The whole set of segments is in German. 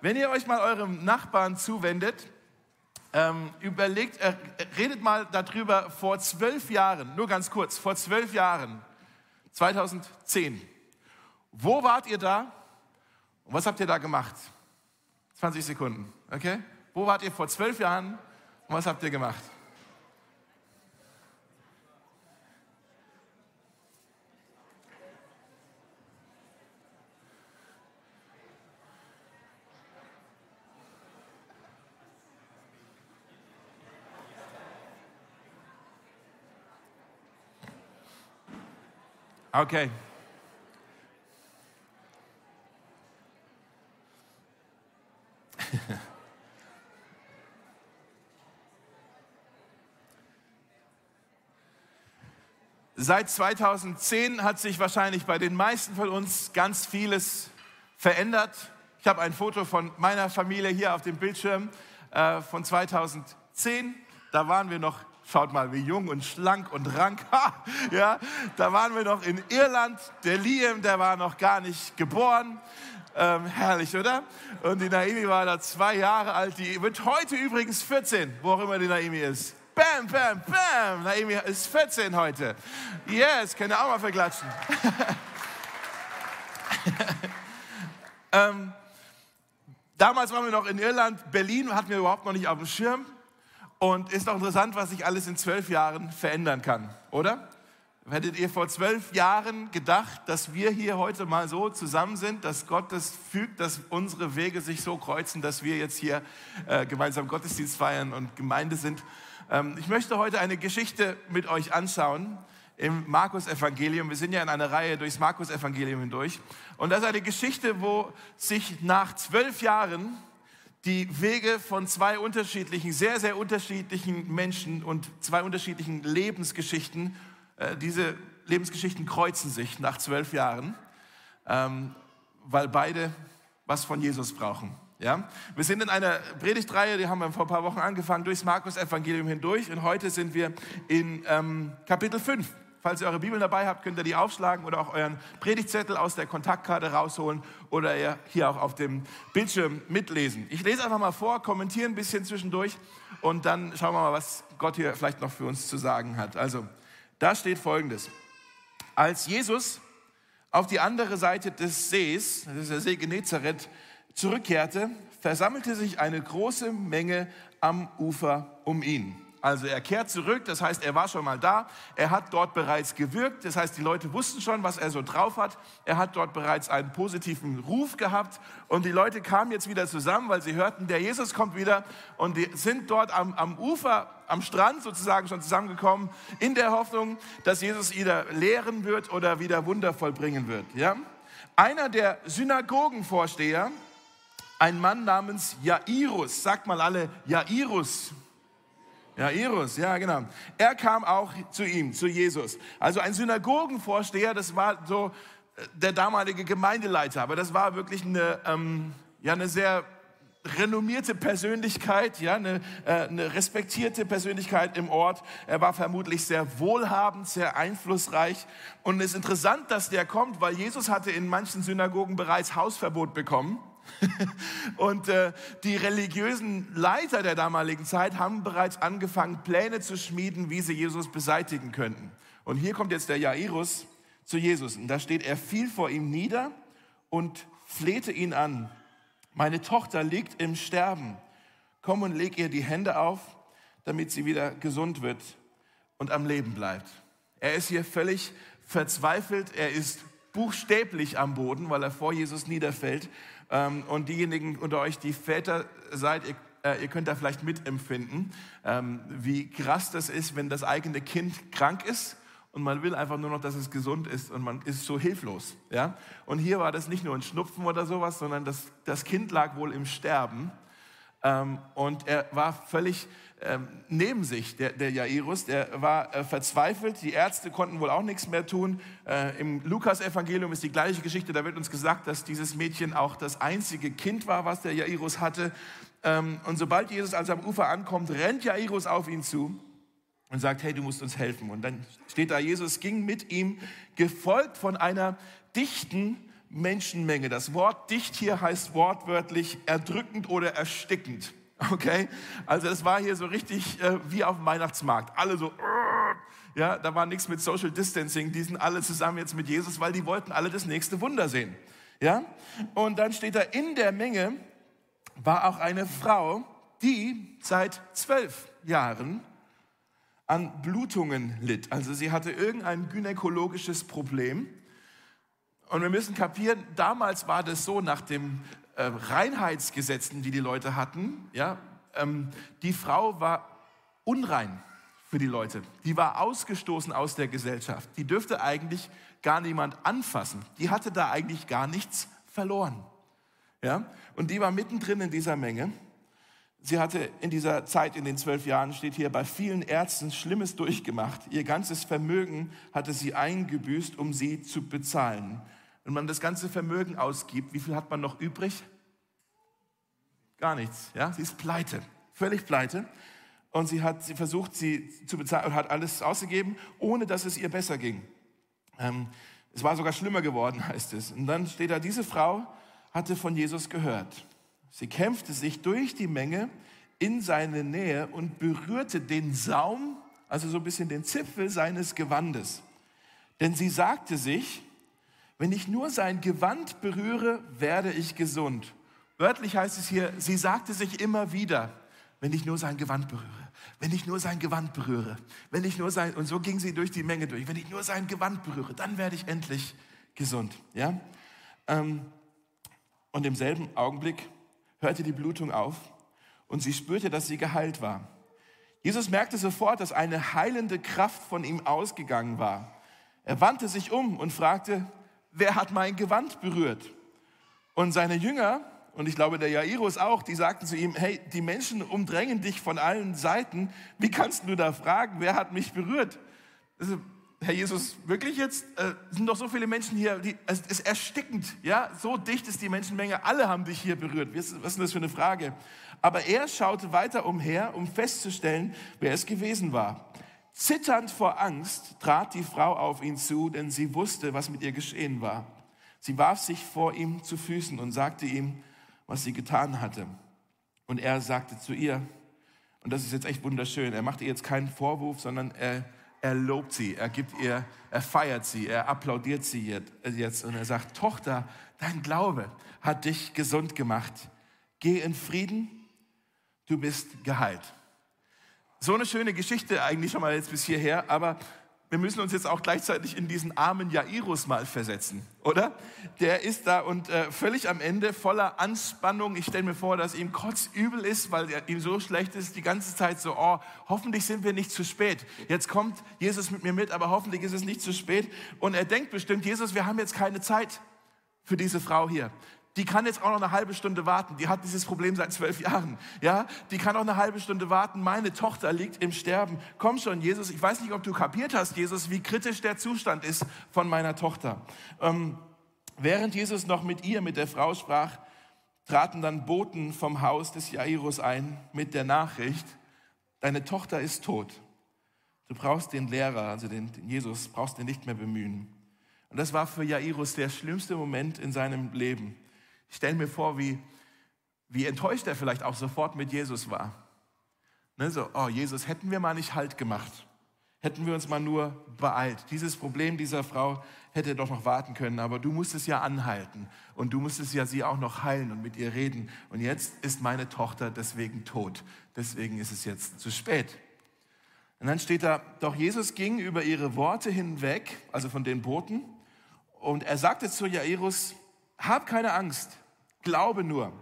Wenn ihr euch mal eurem Nachbarn zuwendet, ähm, überlegt, äh, redet mal darüber vor zwölf Jahren, nur ganz kurz, vor zwölf Jahren, 2010. Wo wart ihr da und was habt ihr da gemacht? 20 Sekunden, okay? Wo wart ihr vor zwölf Jahren und was habt ihr gemacht? Okay. Seit 2010 hat sich wahrscheinlich bei den meisten von uns ganz vieles verändert. Ich habe ein Foto von meiner Familie hier auf dem Bildschirm äh, von 2010. Da waren wir noch Schaut mal, wie jung und schlank und rank. ja, da waren wir noch in Irland. Der Liam, der war noch gar nicht geboren. Ähm, herrlich, oder? Und die Naimi war da zwei Jahre alt. Die wird heute übrigens 14, wo auch immer die Naimi ist. Bam, bam, bam. Naimi ist 14 heute. Yes, könnt ihr auch mal verklatschen. ähm, damals waren wir noch in Irland. Berlin hatten wir überhaupt noch nicht auf dem Schirm. Und ist doch interessant, was sich alles in zwölf Jahren verändern kann, oder? Hättet ihr vor zwölf Jahren gedacht, dass wir hier heute mal so zusammen sind, dass Gott das fügt, dass unsere Wege sich so kreuzen, dass wir jetzt hier äh, gemeinsam Gottesdienst feiern und Gemeinde sind? Ähm, ich möchte heute eine Geschichte mit euch anschauen im Markus-Evangelium. Wir sind ja in einer Reihe durchs Markus-Evangelium hindurch. Und das ist eine Geschichte, wo sich nach zwölf Jahren die Wege von zwei unterschiedlichen, sehr, sehr unterschiedlichen Menschen und zwei unterschiedlichen Lebensgeschichten, äh, diese Lebensgeschichten kreuzen sich nach zwölf Jahren, ähm, weil beide was von Jesus brauchen. Ja? Wir sind in einer Predigtreihe, die haben wir vor ein paar Wochen angefangen, durchs Markus-Evangelium hindurch und heute sind wir in ähm, Kapitel 5. Falls ihr eure Bibel dabei habt, könnt ihr die aufschlagen oder auch euren Predigtzettel aus der Kontaktkarte rausholen oder ihr hier auch auf dem Bildschirm mitlesen. Ich lese einfach mal vor, kommentiere ein bisschen zwischendurch und dann schauen wir mal, was Gott hier vielleicht noch für uns zu sagen hat. Also, da steht folgendes. Als Jesus auf die andere Seite des Sees, das ist der See Genezareth, zurückkehrte, versammelte sich eine große Menge am Ufer um ihn. Also er kehrt zurück, das heißt, er war schon mal da, er hat dort bereits gewirkt, das heißt, die Leute wussten schon, was er so drauf hat, er hat dort bereits einen positiven Ruf gehabt. Und die Leute kamen jetzt wieder zusammen, weil sie hörten, der Jesus kommt wieder. Und die sind dort am, am Ufer, am Strand sozusagen schon zusammengekommen, in der Hoffnung, dass Jesus wieder lehren wird oder wieder Wunder vollbringen wird. Ja? Einer der Synagogenvorsteher, ein Mann namens Jairus, sagt mal alle Jairus, Jairus, ja genau. Er kam auch zu ihm, zu Jesus. Also ein Synagogenvorsteher, das war so äh, der damalige Gemeindeleiter, aber das war wirklich eine, ähm, ja, eine sehr renommierte Persönlichkeit, ja, eine, äh, eine respektierte Persönlichkeit im Ort. Er war vermutlich sehr wohlhabend, sehr einflussreich. Und es ist interessant, dass der kommt, weil Jesus hatte in manchen Synagogen bereits Hausverbot bekommen. Und äh, die religiösen Leiter der damaligen Zeit haben bereits angefangen, Pläne zu schmieden, wie sie Jesus beseitigen könnten. Und hier kommt jetzt der Jairus zu Jesus. Und da steht, er fiel vor ihm nieder und flehte ihn an. Meine Tochter liegt im Sterben. Komm und leg ihr die Hände auf, damit sie wieder gesund wird und am Leben bleibt. Er ist hier völlig verzweifelt. Er ist buchstäblich am Boden, weil er vor Jesus niederfällt. Ähm, und diejenigen unter euch, die Väter seid, ihr, äh, ihr könnt da vielleicht mitempfinden, ähm, wie krass das ist, wenn das eigene Kind krank ist und man will einfach nur noch, dass es gesund ist und man ist so hilflos. Ja? Und hier war das nicht nur ein Schnupfen oder sowas, sondern das, das Kind lag wohl im Sterben ähm, und er war völlig ähm, neben sich, der, der Jairus, der war äh, verzweifelt. Die Ärzte konnten wohl auch nichts mehr tun. Äh, Im Lukas-Evangelium ist die gleiche Geschichte. Da wird uns gesagt, dass dieses Mädchen auch das einzige Kind war, was der Jairus hatte. Ähm, und sobald Jesus also am Ufer ankommt, rennt Jairus auf ihn zu und sagt, hey, du musst uns helfen. Und dann steht da, Jesus ging mit ihm, gefolgt von einer dichten Menschenmenge. Das Wort dicht hier heißt wortwörtlich erdrückend oder erstickend. Okay? Also das war hier so richtig äh, wie auf dem Weihnachtsmarkt. Alle so, ja, da war nichts mit Social Distancing. Die sind alle zusammen jetzt mit Jesus, weil die wollten alle das nächste Wunder sehen. Ja? Und dann steht da, in der Menge war auch eine Frau, die seit zwölf Jahren an Blutungen litt. Also sie hatte irgendein gynäkologisches Problem. Und wir müssen kapieren, damals war das so nach den äh, Reinheitsgesetzen, die die Leute hatten, ja, ähm, die Frau war unrein für die Leute. Die war ausgestoßen aus der Gesellschaft. Die dürfte eigentlich gar niemand anfassen. Die hatte da eigentlich gar nichts verloren. Ja? Und die war mittendrin in dieser Menge. Sie hatte in dieser Zeit, in den zwölf Jahren, steht hier, bei vielen Ärzten Schlimmes durchgemacht. Ihr ganzes Vermögen hatte sie eingebüßt, um sie zu bezahlen. Wenn man das ganze Vermögen ausgibt, wie viel hat man noch übrig? Gar nichts. Ja? Sie ist pleite, völlig pleite. Und sie hat sie versucht, sie zu bezahlen und hat alles ausgegeben, ohne dass es ihr besser ging. Ähm, es war sogar schlimmer geworden, heißt es. Und dann steht da, diese Frau hatte von Jesus gehört. Sie kämpfte sich durch die Menge in seine Nähe und berührte den Saum, also so ein bisschen den Zipfel seines Gewandes. Denn sie sagte sich, wenn ich nur sein Gewand berühre, werde ich gesund. Wörtlich heißt es hier, sie sagte sich immer wieder, wenn ich nur sein Gewand berühre, wenn ich nur sein Gewand berühre, wenn ich nur sein, und so ging sie durch die Menge durch, wenn ich nur sein Gewand berühre, dann werde ich endlich gesund. Ja? Ähm, und im selben Augenblick hörte die Blutung auf und sie spürte, dass sie geheilt war. Jesus merkte sofort, dass eine heilende Kraft von ihm ausgegangen war. Er wandte sich um und fragte, wer hat mein Gewand berührt? Und seine Jünger, und ich glaube der Jairus auch, die sagten zu ihm, hey, die Menschen umdrängen dich von allen Seiten, wie kannst du da fragen, wer hat mich berührt? Also, Herr Jesus, wirklich jetzt? Äh, sind doch so viele Menschen hier, die, es ist erstickend, ja? So dicht ist die Menschenmenge, alle haben dich hier berührt. Was, ist das für eine Frage? Aber er schaute weiter umher, um festzustellen, wer es gewesen war. Zitternd vor Angst trat die Frau auf ihn zu, denn sie wusste, was mit ihr geschehen war. Sie warf sich vor ihm zu Füßen und sagte ihm, was sie getan hatte. Und er sagte zu ihr, und das ist jetzt echt wunderschön, er macht ihr jetzt keinen Vorwurf, sondern er er lobt sie, er gibt ihr, er feiert sie, er applaudiert sie jetzt und er sagt, Tochter, dein Glaube hat dich gesund gemacht. Geh in Frieden, du bist geheilt. So eine schöne Geschichte eigentlich schon mal jetzt bis hierher, aber wir müssen uns jetzt auch gleichzeitig in diesen armen Jairus mal versetzen, oder? Der ist da und äh, völlig am Ende voller Anspannung. Ich stelle mir vor, dass ihm kotzübel ist, weil er, ihm so schlecht ist, die ganze Zeit so, oh, hoffentlich sind wir nicht zu spät. Jetzt kommt Jesus mit mir mit, aber hoffentlich ist es nicht zu spät. Und er denkt bestimmt, Jesus, wir haben jetzt keine Zeit für diese Frau hier die kann jetzt auch noch eine halbe Stunde warten. Die hat dieses Problem seit zwölf Jahren. Ja, die kann auch eine halbe Stunde warten. Meine Tochter liegt im Sterben. Komm schon, Jesus. Ich weiß nicht, ob du kapiert hast, Jesus, wie kritisch der Zustand ist von meiner Tochter. Ähm, während Jesus noch mit ihr, mit der Frau sprach, traten dann Boten vom Haus des Jairus ein mit der Nachricht, deine Tochter ist tot. Du brauchst den Lehrer, also den, den Jesus, brauchst du nicht mehr bemühen. Und das war für Jairus der schlimmste Moment in seinem Leben. Ich stelle mir vor, wie, wie enttäuscht er vielleicht auch sofort mit Jesus war. Ne, so, oh Jesus, hätten wir mal nicht Halt gemacht. Hätten wir uns mal nur beeilt. Dieses Problem dieser Frau hätte doch noch warten können, aber du musstest ja anhalten und du musstest ja sie auch noch heilen und mit ihr reden. Und jetzt ist meine Tochter deswegen tot. Deswegen ist es jetzt zu spät. Und dann steht da, doch Jesus ging über ihre Worte hinweg, also von den Boten, und er sagte zu Jairus, hab keine Angst, glaube nur.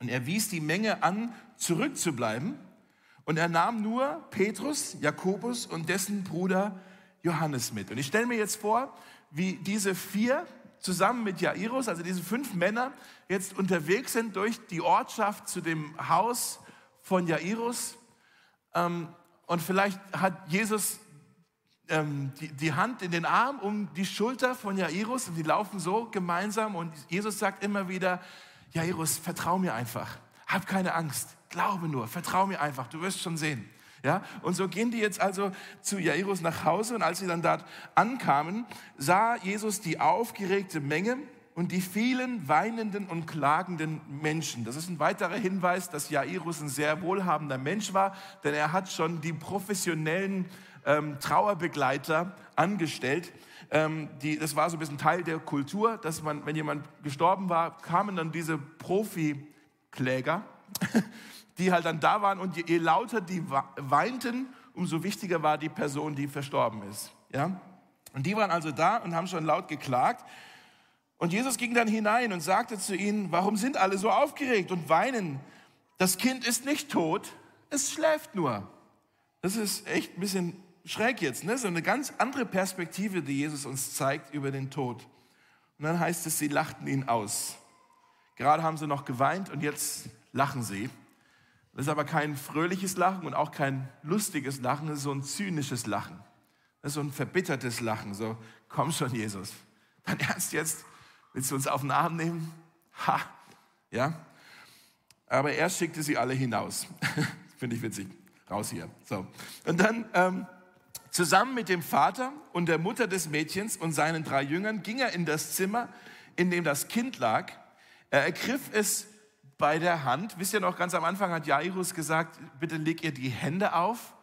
Und er wies die Menge an, zurückzubleiben. Und er nahm nur Petrus, Jakobus und dessen Bruder Johannes mit. Und ich stelle mir jetzt vor, wie diese vier zusammen mit Jairus, also diese fünf Männer, jetzt unterwegs sind durch die Ortschaft zu dem Haus von Jairus. Ähm, und vielleicht hat Jesus ähm, die, die Hand in den Arm um die Schulter von Jairus und die laufen so gemeinsam und Jesus sagt immer wieder, Jairus, vertrau mir einfach, hab keine Angst, glaube nur, vertrau mir einfach, du wirst schon sehen. Ja, und so gehen die jetzt also zu Jairus nach Hause und als sie dann dort ankamen, sah Jesus die aufgeregte Menge und die vielen weinenden und klagenden Menschen. Das ist ein weiterer Hinweis, dass Jairus ein sehr wohlhabender Mensch war, denn er hat schon die professionellen ähm, Trauerbegleiter angestellt. Ähm, die, das war so ein bisschen Teil der Kultur, dass man, wenn jemand gestorben war, kamen dann diese Profikläger, die halt dann da waren und je, je lauter die weinten, umso wichtiger war die Person, die verstorben ist. Ja? Und die waren also da und haben schon laut geklagt. Und Jesus ging dann hinein und sagte zu ihnen, warum sind alle so aufgeregt und weinen? Das Kind ist nicht tot, es schläft nur. Das ist echt ein bisschen schräg jetzt, ne? so eine ganz andere Perspektive, die Jesus uns zeigt über den Tod. Und dann heißt es, sie lachten ihn aus. Gerade haben sie noch geweint und jetzt lachen sie. Das ist aber kein fröhliches Lachen und auch kein lustiges Lachen, das ist so ein zynisches Lachen. Das ist so ein verbittertes Lachen, so, komm schon, Jesus. Dein Ernst jetzt? Willst du uns auf den Arm nehmen? Ha, ja. Aber er schickte sie alle hinaus. Finde ich witzig. Raus hier. So. Und dann, ähm, zusammen mit dem Vater und der Mutter des Mädchens und seinen drei Jüngern ging er in das Zimmer, in dem das Kind lag. Er ergriff es bei der Hand. Wisst ihr noch, ganz am Anfang hat Jairus gesagt, bitte leg ihr die Hände auf,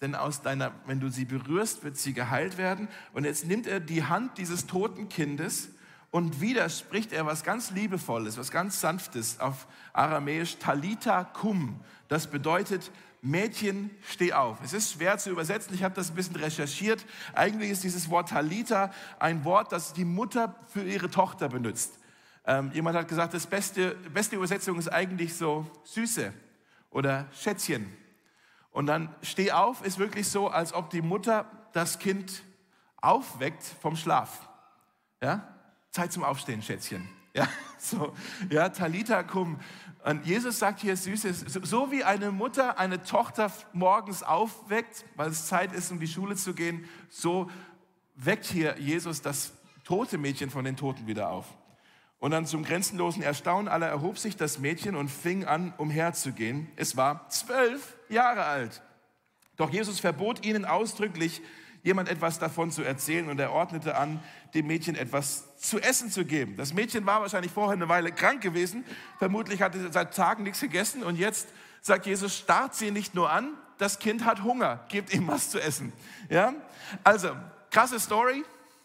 denn aus deiner, wenn du sie berührst, wird sie geheilt werden. Und jetzt nimmt er die Hand dieses toten Kindes und wieder spricht er was ganz Liebevolles, was ganz Sanftes auf Aramäisch, Talita kum. Das bedeutet, Mädchen, steh auf. Es ist schwer zu übersetzen, ich habe das ein bisschen recherchiert. Eigentlich ist dieses Wort Talita ein Wort, das die Mutter für ihre Tochter benutzt. Ähm, jemand hat gesagt, das beste, beste Übersetzung ist eigentlich so Süße oder Schätzchen. Und dann steh auf ist wirklich so, als ob die Mutter das Kind aufweckt vom Schlaf. Ja? Zeit zum Aufstehen, Schätzchen. Ja, so, ja, Talita kum. Und Jesus sagt hier Süßes, so wie eine Mutter eine Tochter morgens aufweckt, weil es Zeit ist, um die Schule zu gehen, so weckt hier Jesus das tote Mädchen von den Toten wieder auf. Und dann zum grenzenlosen Erstaunen aller erhob sich das Mädchen und fing an, umherzugehen. Es war zwölf Jahre alt. Doch Jesus verbot ihnen ausdrücklich, jemand etwas davon zu erzählen und er ordnete an, dem Mädchen etwas zu essen zu geben. Das Mädchen war wahrscheinlich vorher eine Weile krank gewesen, vermutlich hatte sie seit Tagen nichts gegessen und jetzt sagt Jesus, starrt sie nicht nur an, das Kind hat Hunger, gebt ihm was zu essen. Ja? Also, krasse Story,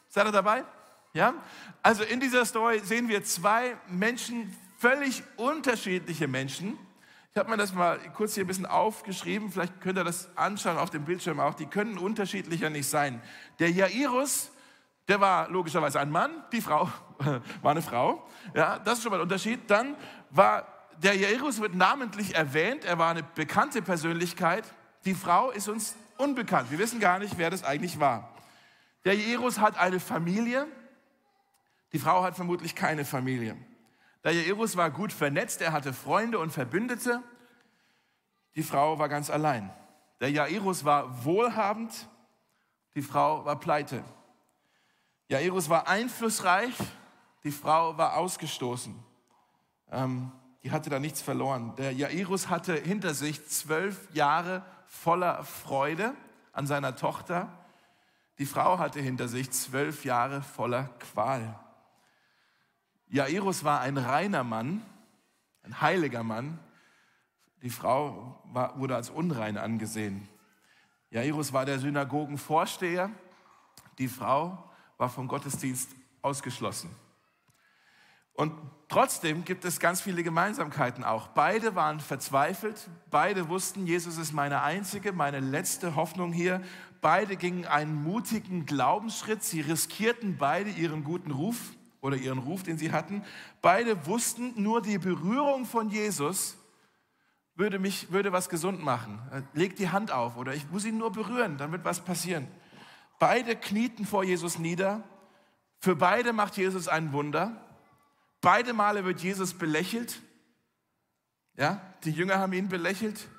seid ihr dabei? Ja? Also in dieser Story sehen wir zwei Menschen, völlig unterschiedliche Menschen, ich habe mir das mal kurz hier ein bisschen aufgeschrieben, vielleicht könnt ihr das anschauen auf dem Bildschirm auch. Die können unterschiedlicher nicht sein. Der Jairus, der war logischerweise ein Mann, die Frau war eine Frau. Ja, das ist schon mal ein Unterschied. Dann war der Jairus wird namentlich erwähnt, er war eine bekannte Persönlichkeit. Die Frau ist uns unbekannt. Wir wissen gar nicht, wer das eigentlich war. Der Jairus hat eine Familie, die Frau hat vermutlich keine Familie. Der Jairus war gut vernetzt, er hatte Freunde und Verbündete. Die Frau war ganz allein. Der Jairus war wohlhabend, die Frau war pleite. Jairus war einflussreich, die Frau war ausgestoßen. Ähm, die hatte da nichts verloren. Der Jairus hatte hinter sich zwölf Jahre voller Freude an seiner Tochter. Die Frau hatte hinter sich zwölf Jahre voller Qual. Jairus war ein reiner Mann, ein heiliger Mann. Die Frau war, wurde als unrein angesehen. Jairus war der Synagogenvorsteher. Die Frau war vom Gottesdienst ausgeschlossen. Und trotzdem gibt es ganz viele Gemeinsamkeiten auch. Beide waren verzweifelt, beide wussten, Jesus ist meine einzige, meine letzte Hoffnung hier. Beide gingen einen mutigen Glaubensschritt, sie riskierten beide ihren guten Ruf oder ihren Ruf, den sie hatten. Beide wussten, nur die Berührung von Jesus würde mich, würde was gesund machen. Leg die Hand auf oder ich muss ihn nur berühren, dann wird was passieren. Beide knieten vor Jesus nieder. Für beide macht Jesus ein Wunder. Beide Male wird Jesus belächelt. Ja, die Jünger haben ihn belächelt.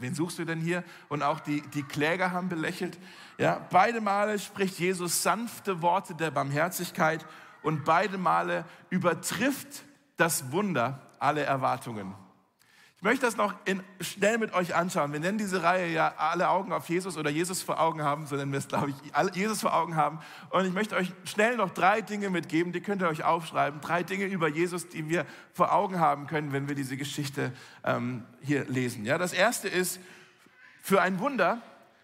Wen suchst du denn hier? Und auch die, die Kläger haben belächelt. Ja, beide Male spricht Jesus sanfte Worte der Barmherzigkeit und beide Male übertrifft das Wunder alle Erwartungen. Ich möchte das noch in, schnell mit euch anschauen. Wir nennen diese Reihe ja alle Augen auf Jesus oder Jesus vor Augen haben, so nennen wir es, glaube ich, alle, Jesus vor Augen haben. Und ich möchte euch schnell noch drei Dinge mitgeben, die könnt ihr euch aufschreiben. Drei Dinge über Jesus, die wir vor Augen haben können, wenn wir diese Geschichte ähm, hier lesen. Ja, das erste ist, für ein Wunder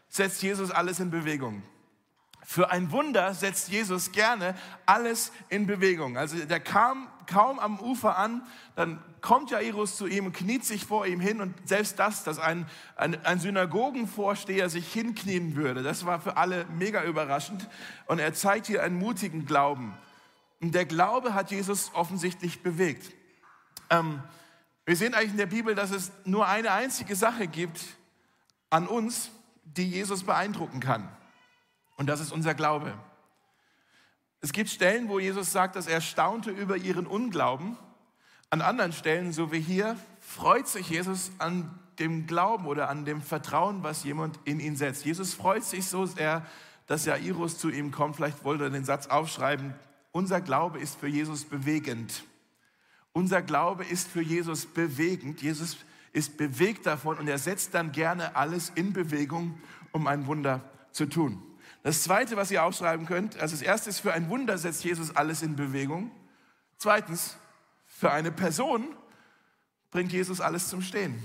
setzt Jesus alles in Bewegung. Für ein Wunder setzt Jesus gerne alles in Bewegung. Also der kam kaum am Ufer an, dann kommt Jairus zu ihm und kniet sich vor ihm hin und selbst das, dass ein, ein, ein Synagogenvorsteher sich hinknien würde, das war für alle mega überraschend und er zeigt hier einen mutigen Glauben. Und der Glaube hat Jesus offensichtlich bewegt. Ähm, wir sehen eigentlich in der Bibel, dass es nur eine einzige Sache gibt an uns, die Jesus beeindrucken kann. Und das ist unser Glaube. Es gibt Stellen, wo Jesus sagt, dass er staunte über ihren Unglauben. An anderen Stellen, so wie hier, freut sich Jesus an dem Glauben oder an dem Vertrauen, was jemand in ihn setzt. Jesus freut sich so sehr, dass Jairus zu ihm kommt. Vielleicht wollte er den Satz aufschreiben. Unser Glaube ist für Jesus bewegend. Unser Glaube ist für Jesus bewegend. Jesus ist bewegt davon und er setzt dann gerne alles in Bewegung, um ein Wunder zu tun. Das Zweite, was ihr aufschreiben könnt, also das Erste ist, für ein Wunder setzt Jesus alles in Bewegung. Zweitens, für eine Person bringt Jesus alles zum Stehen.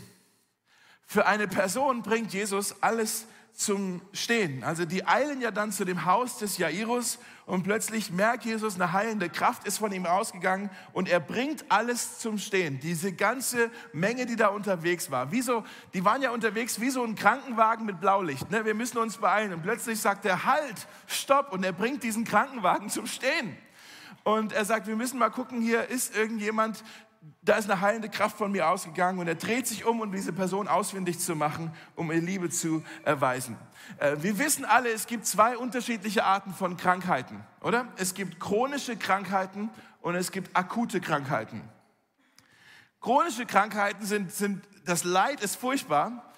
Für eine Person bringt Jesus alles zum Stehen. Also die eilen ja dann zu dem Haus des Jairus und plötzlich merkt Jesus, eine heilende Kraft ist von ihm ausgegangen und er bringt alles zum Stehen. Diese ganze Menge, die da unterwegs war. Wie so, die waren ja unterwegs wie so ein Krankenwagen mit Blaulicht. Ne? Wir müssen uns beeilen. Und plötzlich sagt er, halt, stopp. Und er bringt diesen Krankenwagen zum Stehen. Und er sagt, wir müssen mal gucken, hier ist irgendjemand, da ist eine heilende Kraft von mir ausgegangen und er dreht sich um, um diese Person ausfindig zu machen, um ihr Liebe zu erweisen. Äh, wir wissen alle, es gibt zwei unterschiedliche Arten von Krankheiten, oder? Es gibt chronische Krankheiten und es gibt akute Krankheiten. Chronische Krankheiten sind, sind das Leid ist furchtbar,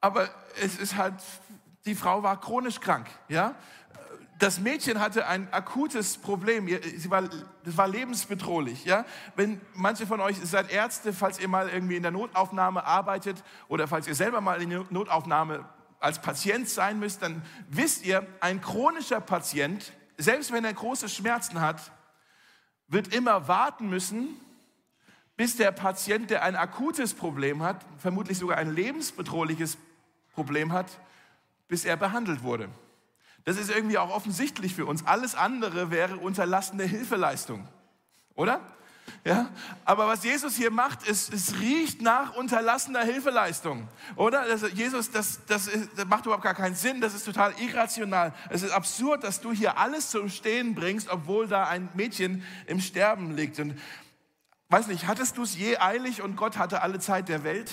aber es ist halt, die Frau war chronisch krank, ja? Das Mädchen hatte ein akutes Problem. Sie war, das war lebensbedrohlich. Ja? Wenn manche von euch seid Ärzte, falls ihr mal irgendwie in der Notaufnahme arbeitet oder falls ihr selber mal in der Notaufnahme als Patient sein müsst, dann wisst ihr, ein chronischer Patient, selbst wenn er große Schmerzen hat, wird immer warten müssen, bis der Patient, der ein akutes Problem hat, vermutlich sogar ein lebensbedrohliches Problem hat, bis er behandelt wurde. Das ist irgendwie auch offensichtlich für uns. Alles andere wäre unterlassene Hilfeleistung, oder? Ja, aber was Jesus hier macht, ist, es riecht nach unterlassener Hilfeleistung, oder? Das, Jesus, das, das, ist, das macht überhaupt gar keinen Sinn, das ist total irrational. Es ist absurd, dass du hier alles zum Stehen bringst, obwohl da ein Mädchen im Sterben liegt. Und weiß nicht, hattest du es je eilig und Gott hatte alle Zeit der Welt?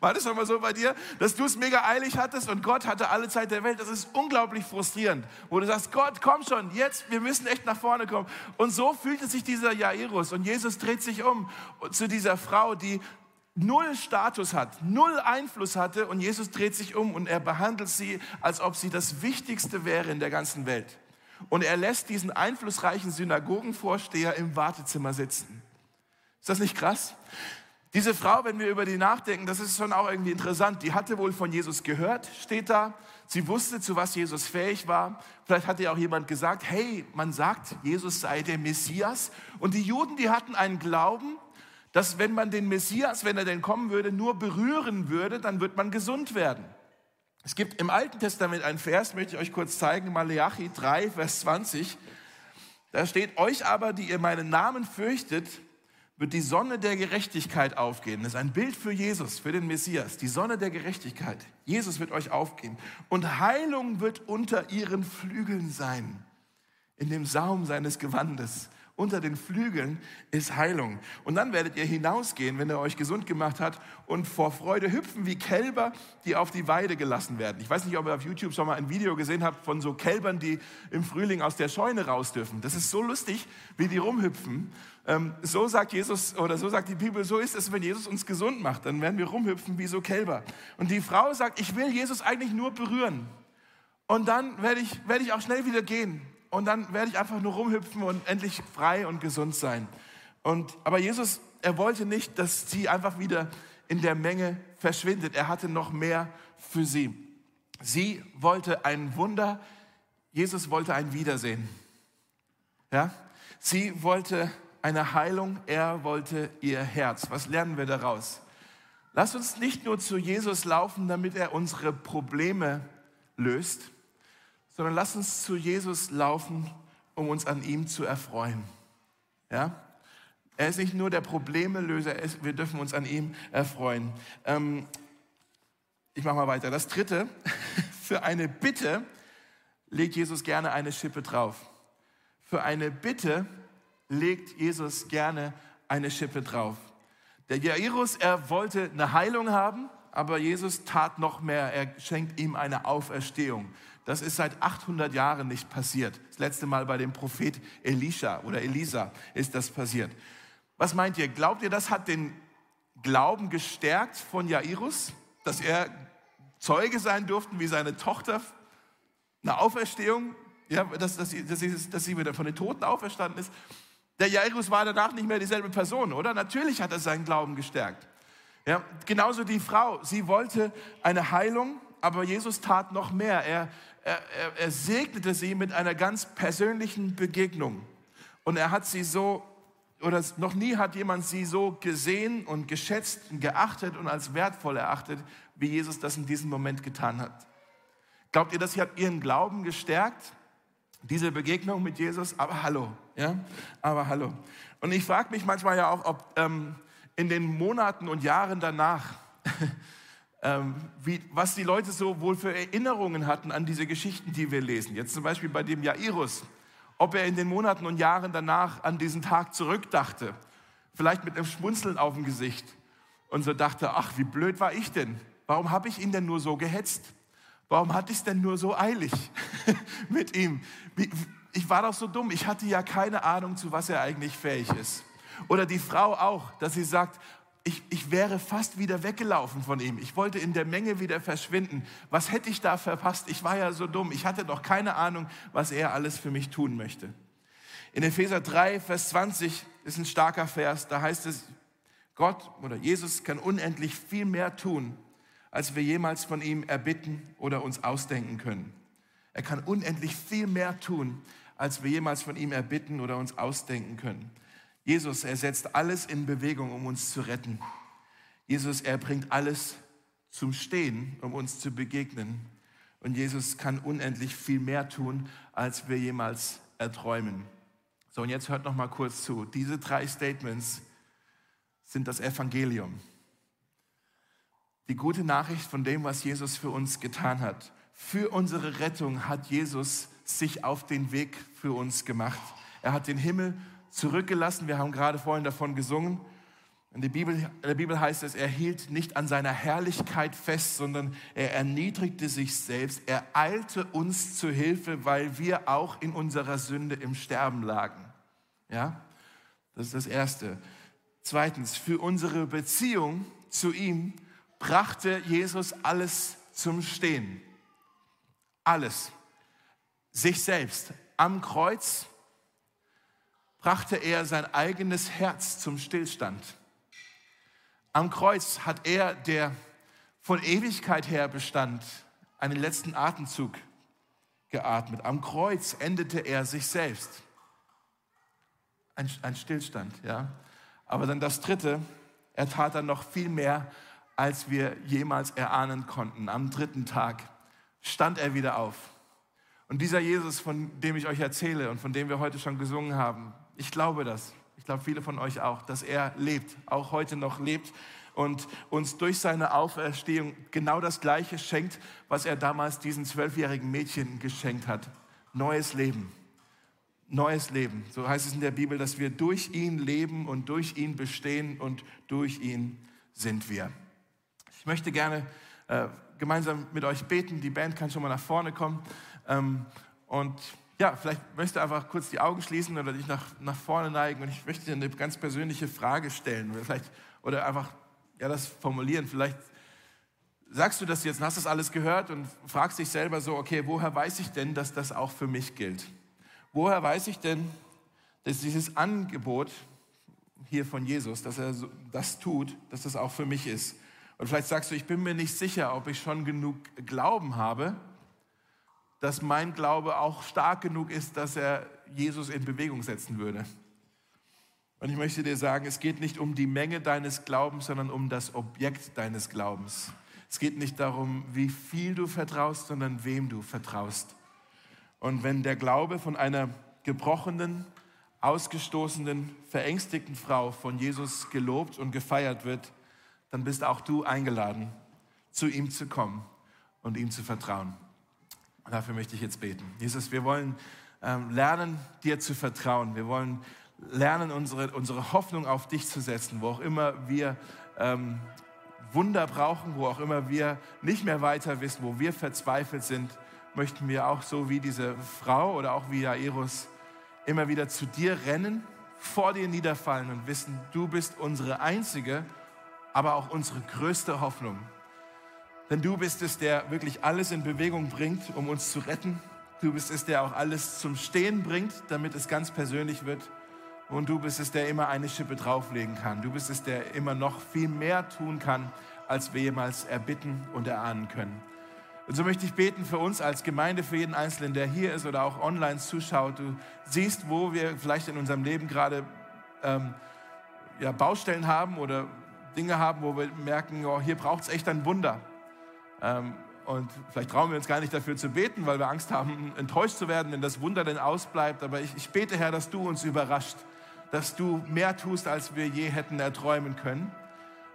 War das schon mal so bei dir, dass du es mega eilig hattest und Gott hatte alle Zeit der Welt? Das ist unglaublich frustrierend, wo du sagst, Gott, komm schon, jetzt, wir müssen echt nach vorne kommen. Und so fühlte sich dieser Jairus und Jesus dreht sich um zu dieser Frau, die null Status hat, null Einfluss hatte und Jesus dreht sich um und er behandelt sie, als ob sie das Wichtigste wäre in der ganzen Welt. Und er lässt diesen einflussreichen Synagogenvorsteher im Wartezimmer sitzen. Ist das nicht krass? Diese Frau, wenn wir über die nachdenken, das ist schon auch irgendwie interessant. Die hatte wohl von Jesus gehört, steht da. Sie wusste, zu was Jesus fähig war. Vielleicht hat ihr auch jemand gesagt, hey, man sagt, Jesus sei der Messias. Und die Juden, die hatten einen Glauben, dass wenn man den Messias, wenn er denn kommen würde, nur berühren würde, dann wird man gesund werden. Es gibt im Alten Testament einen Vers, möchte ich euch kurz zeigen, Malachi 3, Vers 20. Da steht, euch aber, die ihr meinen Namen fürchtet, wird die Sonne der Gerechtigkeit aufgehen. Das ist ein Bild für Jesus, für den Messias. Die Sonne der Gerechtigkeit. Jesus wird euch aufgehen. Und Heilung wird unter ihren Flügeln sein. In dem Saum seines Gewandes unter den Flügeln ist Heilung. Und dann werdet ihr hinausgehen, wenn er euch gesund gemacht hat und vor Freude hüpfen wie Kälber, die auf die Weide gelassen werden. Ich weiß nicht, ob ihr auf YouTube schon mal ein Video gesehen habt von so Kälbern, die im Frühling aus der Scheune raus dürfen. Das ist so lustig, wie die rumhüpfen. Ähm, so sagt Jesus oder so sagt die Bibel, so ist es, wenn Jesus uns gesund macht. Dann werden wir rumhüpfen wie so Kälber. Und die Frau sagt, ich will Jesus eigentlich nur berühren. Und dann werde ich, werde ich auch schnell wieder gehen und dann werde ich einfach nur rumhüpfen und endlich frei und gesund sein. Und, aber Jesus er wollte nicht, dass sie einfach wieder in der Menge verschwindet. Er hatte noch mehr für sie. Sie wollte ein Wunder, Jesus wollte ein Wiedersehen. Ja? Sie wollte eine Heilung, er wollte ihr Herz. Was lernen wir daraus? Lass uns nicht nur zu Jesus laufen, damit er unsere Probleme löst, sondern lass uns zu Jesus laufen, um uns an ihm zu erfreuen. Ja? Er ist nicht nur der Problemelöser, wir dürfen uns an ihm erfreuen. Ähm, ich mache mal weiter. Das dritte, für eine Bitte legt Jesus gerne eine Schippe drauf. Für eine Bitte legt Jesus gerne eine Schippe drauf. Der Jairus, er wollte eine Heilung haben, aber Jesus tat noch mehr. Er schenkt ihm eine Auferstehung. Das ist seit 800 Jahren nicht passiert. Das letzte Mal bei dem Prophet Elisha oder Elisa ist das passiert. Was meint ihr? Glaubt ihr, das hat den Glauben gestärkt von Jairus, dass er Zeuge sein durfte, wie seine Tochter eine Auferstehung, ja, dass, dass, sie, dass, sie, dass sie wieder von den Toten auferstanden ist? Der Jairus war danach nicht mehr dieselbe Person, oder? Natürlich hat er seinen Glauben gestärkt. Ja, genauso die Frau, sie wollte eine Heilung, aber Jesus tat noch mehr. Er, er, er segnete sie mit einer ganz persönlichen Begegnung. Und er hat sie so, oder noch nie hat jemand sie so gesehen und geschätzt und geachtet und als wertvoll erachtet, wie Jesus das in diesem Moment getan hat. Glaubt ihr, das hat ihren Glauben gestärkt? Diese Begegnung mit Jesus? Aber hallo, ja? Aber hallo. Und ich frage mich manchmal ja auch, ob ähm, in den Monaten und Jahren danach, ähm, wie, was die Leute so wohl für Erinnerungen hatten an diese Geschichten, die wir lesen. Jetzt zum Beispiel bei dem Jairus, ob er in den Monaten und Jahren danach an diesen Tag zurückdachte, vielleicht mit einem Schmunzeln auf dem Gesicht und so dachte, ach, wie blöd war ich denn? Warum habe ich ihn denn nur so gehetzt? Warum hatte ich es denn nur so eilig mit ihm? Ich war doch so dumm, ich hatte ja keine Ahnung, zu was er eigentlich fähig ist. Oder die Frau auch, dass sie sagt, ich, ich wäre fast wieder weggelaufen von ihm. Ich wollte in der Menge wieder verschwinden. Was hätte ich da verpasst? Ich war ja so dumm. Ich hatte doch keine Ahnung, was er alles für mich tun möchte. In Epheser 3, Vers 20 ist ein starker Vers. Da heißt es, Gott oder Jesus kann unendlich viel mehr tun, als wir jemals von ihm erbitten oder uns ausdenken können. Er kann unendlich viel mehr tun, als wir jemals von ihm erbitten oder uns ausdenken können. Jesus, er setzt alles in Bewegung, um uns zu retten. Jesus, er bringt alles zum Stehen, um uns zu begegnen. Und Jesus kann unendlich viel mehr tun, als wir jemals erträumen. So, und jetzt hört noch mal kurz zu. Diese drei Statements sind das Evangelium. Die gute Nachricht von dem, was Jesus für uns getan hat. Für unsere Rettung hat Jesus sich auf den Weg für uns gemacht. Er hat den Himmel zurückgelassen. Wir haben gerade vorhin davon gesungen. In der Bibel, in der Bibel heißt es, er hielt nicht an seiner Herrlichkeit fest, sondern er erniedrigte sich selbst. Er eilte uns zu Hilfe, weil wir auch in unserer Sünde im Sterben lagen. Ja, das ist das Erste. Zweitens, für unsere Beziehung zu ihm brachte Jesus alles zum Stehen. Alles. Sich selbst. Am Kreuz brachte er sein eigenes Herz zum Stillstand. Am Kreuz hat er, der von Ewigkeit her bestand, einen letzten Atemzug geatmet. Am Kreuz endete er sich selbst. Ein, ein Stillstand, ja. Aber dann das Dritte, er tat dann noch viel mehr, als wir jemals erahnen konnten. Am dritten Tag stand er wieder auf. Und dieser Jesus, von dem ich euch erzähle und von dem wir heute schon gesungen haben, ich glaube das. Ich glaube, viele von euch auch, dass er lebt, auch heute noch lebt und uns durch seine Auferstehung genau das Gleiche schenkt, was er damals diesen zwölfjährigen Mädchen geschenkt hat. Neues Leben. Neues Leben. So heißt es in der Bibel, dass wir durch ihn leben und durch ihn bestehen und durch ihn sind wir. Ich möchte gerne äh, gemeinsam mit euch beten. Die Band kann schon mal nach vorne kommen. Ähm, und ja, vielleicht möchtest du einfach kurz die Augen schließen oder dich nach, nach vorne neigen und ich möchte dir eine ganz persönliche Frage stellen oder, vielleicht, oder einfach ja, das formulieren. Vielleicht sagst du das jetzt und hast das alles gehört und fragst dich selber so, okay, woher weiß ich denn, dass das auch für mich gilt? Woher weiß ich denn, dass dieses Angebot, hier von Jesus, dass er das tut, dass das auch für mich ist. Und vielleicht sagst du, ich bin mir nicht sicher, ob ich schon genug Glauben habe, dass mein Glaube auch stark genug ist, dass er Jesus in Bewegung setzen würde. Und ich möchte dir sagen, es geht nicht um die Menge deines Glaubens, sondern um das Objekt deines Glaubens. Es geht nicht darum, wie viel du vertraust, sondern wem du vertraust. Und wenn der Glaube von einer gebrochenen, ausgestoßenen, verängstigten Frau von Jesus gelobt und gefeiert wird, dann bist auch du eingeladen, zu ihm zu kommen und ihm zu vertrauen. Und dafür möchte ich jetzt beten. Jesus, wir wollen ähm, lernen, dir zu vertrauen. Wir wollen lernen, unsere, unsere Hoffnung auf dich zu setzen, wo auch immer wir ähm, Wunder brauchen, wo auch immer wir nicht mehr weiter wissen, wo wir verzweifelt sind, möchten wir auch so wie diese Frau oder auch wie Jairus immer wieder zu dir rennen, vor dir niederfallen und wissen, du bist unsere einzige, aber auch unsere größte Hoffnung. Denn du bist es, der wirklich alles in Bewegung bringt, um uns zu retten. Du bist es, der auch alles zum Stehen bringt, damit es ganz persönlich wird. Und du bist es, der immer eine Schippe drauflegen kann. Du bist es, der immer noch viel mehr tun kann, als wir jemals erbitten und erahnen können. Und so möchte ich beten für uns als Gemeinde, für jeden Einzelnen, der hier ist oder auch online zuschaut. Du siehst, wo wir vielleicht in unserem Leben gerade ähm, ja, Baustellen haben oder Dinge haben, wo wir merken, oh, hier braucht es echt ein Wunder. Ähm, und vielleicht trauen wir uns gar nicht dafür zu beten, weil wir Angst haben, enttäuscht zu werden, wenn das Wunder denn ausbleibt. Aber ich, ich bete, Herr, dass du uns überrascht dass du mehr tust, als wir je hätten erträumen können.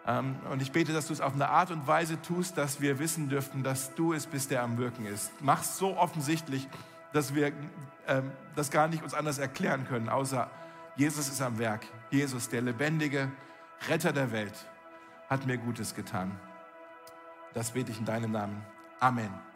Ähm, und ich bete, dass du es auf eine Art und Weise tust, dass wir wissen dürften, dass du es bist, der am Wirken ist. Mach es so offensichtlich, dass wir ähm, das gar nicht uns anders erklären können, außer Jesus ist am Werk. Jesus, der lebendige Retter der Welt, hat mir Gutes getan. Das bete ich in deinem Namen. Amen.